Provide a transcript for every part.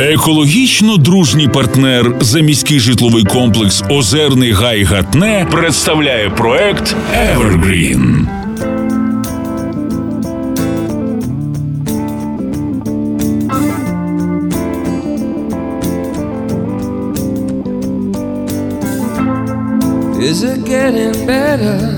Екологічно дружній партнер за міський житловий комплекс Озерний Гай Гатне представляє проект Evergreen. Is it getting better?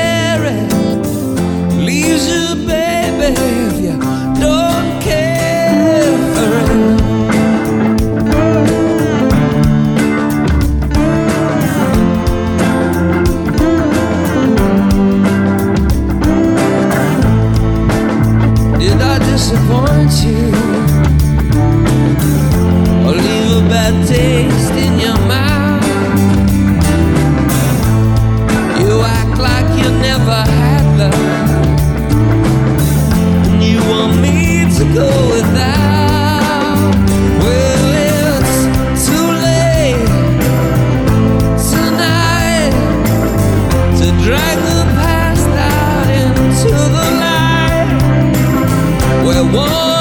never had love. And you want me to go without. Well, it's too late tonight to drag the past out into the. We're one,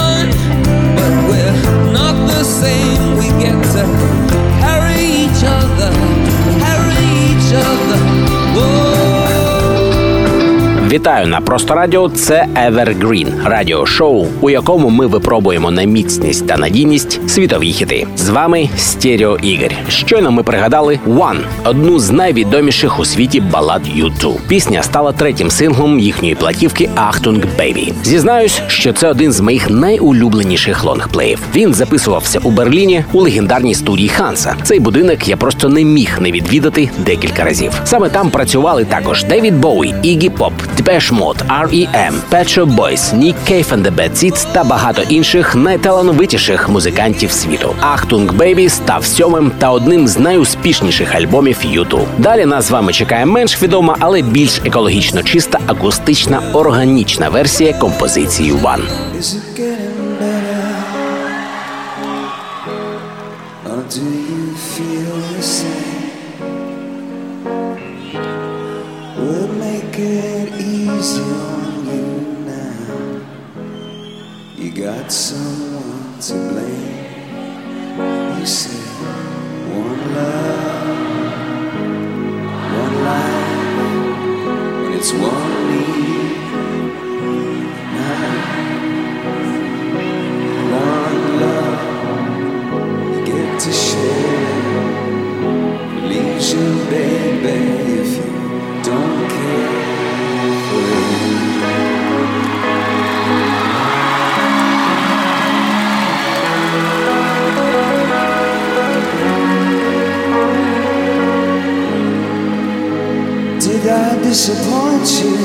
Вітаю на просто радіо. Це Evergreen – радіошоу, у якому ми випробуємо на міцність та надійність світові хіти. З вами Стерео Ігор. Щойно ми пригадали One – одну з найвідоміших у світі балад U2. Пісня стала третім синглом їхньої платівки Achtung Baby. Зізнаюсь, що це один з моїх найулюбленіших лонгплеїв. Він записувався у Берліні у легендарній студії Ханса. Цей будинок я просто не міг не відвідати декілька разів. Саме там працювали також Девід Боуі, Ігі Поп, Depeche Mode, R.E.M., Pet Shop Boys, Nick Cave and the Bad Seeds та багато інших найталановитіших музикантів світу. Achtung Baby став сьомим та одним з найуспішніших альбомів YouTube. Далі нас з вами чекає менш відома, але більш екологічно чиста акустична органічна версія композиції One. Got someone to blame. You say, one love, one life, when it's one need. One love you get to share. Leaves you, baby, I disappoint you?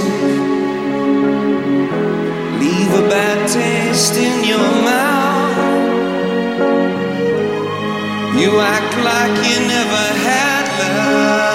Leave a bad taste in your mouth. You act like you never had love.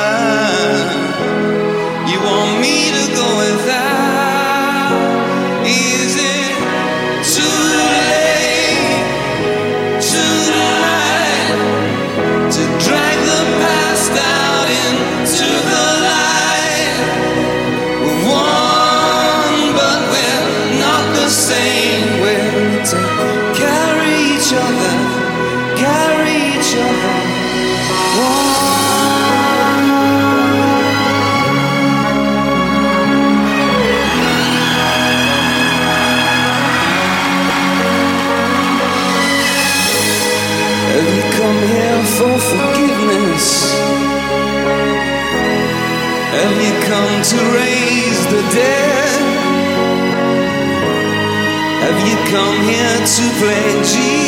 For forgiveness? Have you come to raise the dead? Have you come here to play Jesus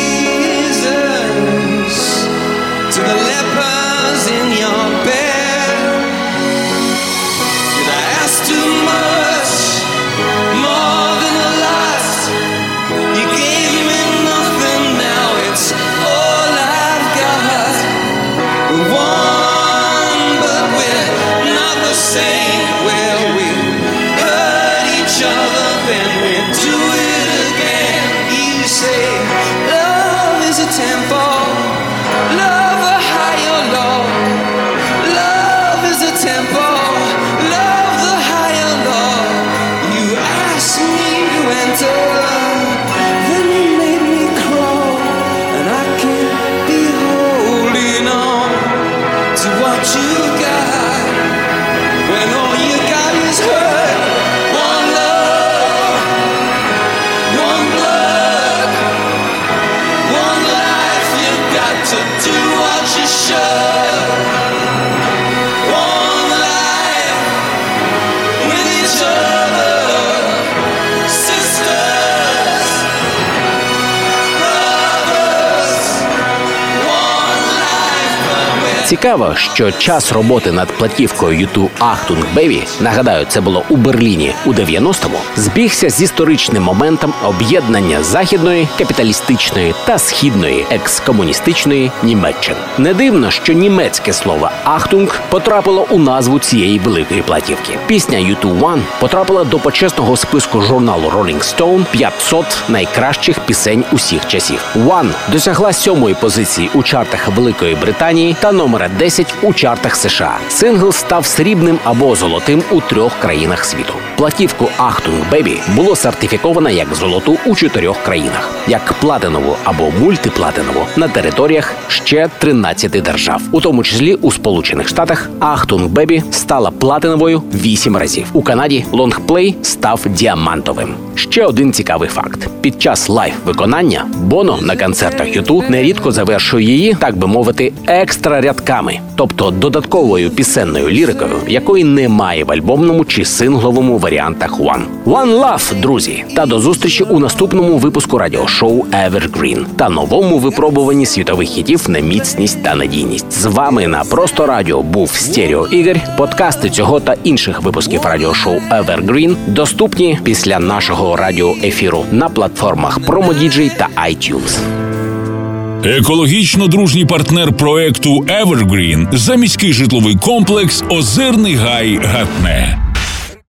Цікаво, що час роботи над платівкою YouTube Achtung Baby, нагадаю, це було у Берліні у 90-му, збігся з історичним моментом об'єднання західної капіталістичної та східної екскомуністичної Німеччини. Не дивно, що німецьке слово Achtung потрапило у назву цієї великої платівки. Пісня U2 One потрапила до почесного списку журналу Rolling Stone 500 найкращих пісень усіх часів. One досягла сьомої позиції у чартах Великої Британії та номера 10 у чартах США. Сингл став срібним або золотим у трьох країнах світу. Платівку Achtung Baby було сертифіковано як золоту у чотирьох країнах, як платинову або мультиплатинову на територіях ще 13 держав, у тому числі у Сполучених Штатах Achtung Baby стала платиновою 8 разів. У Канаді лонгплей став діамантовим. Ще один цікавий факт: під час live виконання Боно на концертах YouTube нерідко завершує її, так би мовити, екстра рядками, тобто додатковою пісенною лірикою, якої немає в альбомному чи сингловому варіантах One. One Love, друзі, та до зустрічі у наступному випуску радіошоу Evergreen та новому випробуванні світових хітів на міцність та надійність. З вами на просто радіо був Стерео Ігор. Подкасти цього та інших випусків радіошоу Evergreen доступні після нашого радіоефіру на платформах PromoDJ та iTunes. Екологічно дружній партнер проекту Evergreen за міський житловий комплекс Озерний Гай Гатне.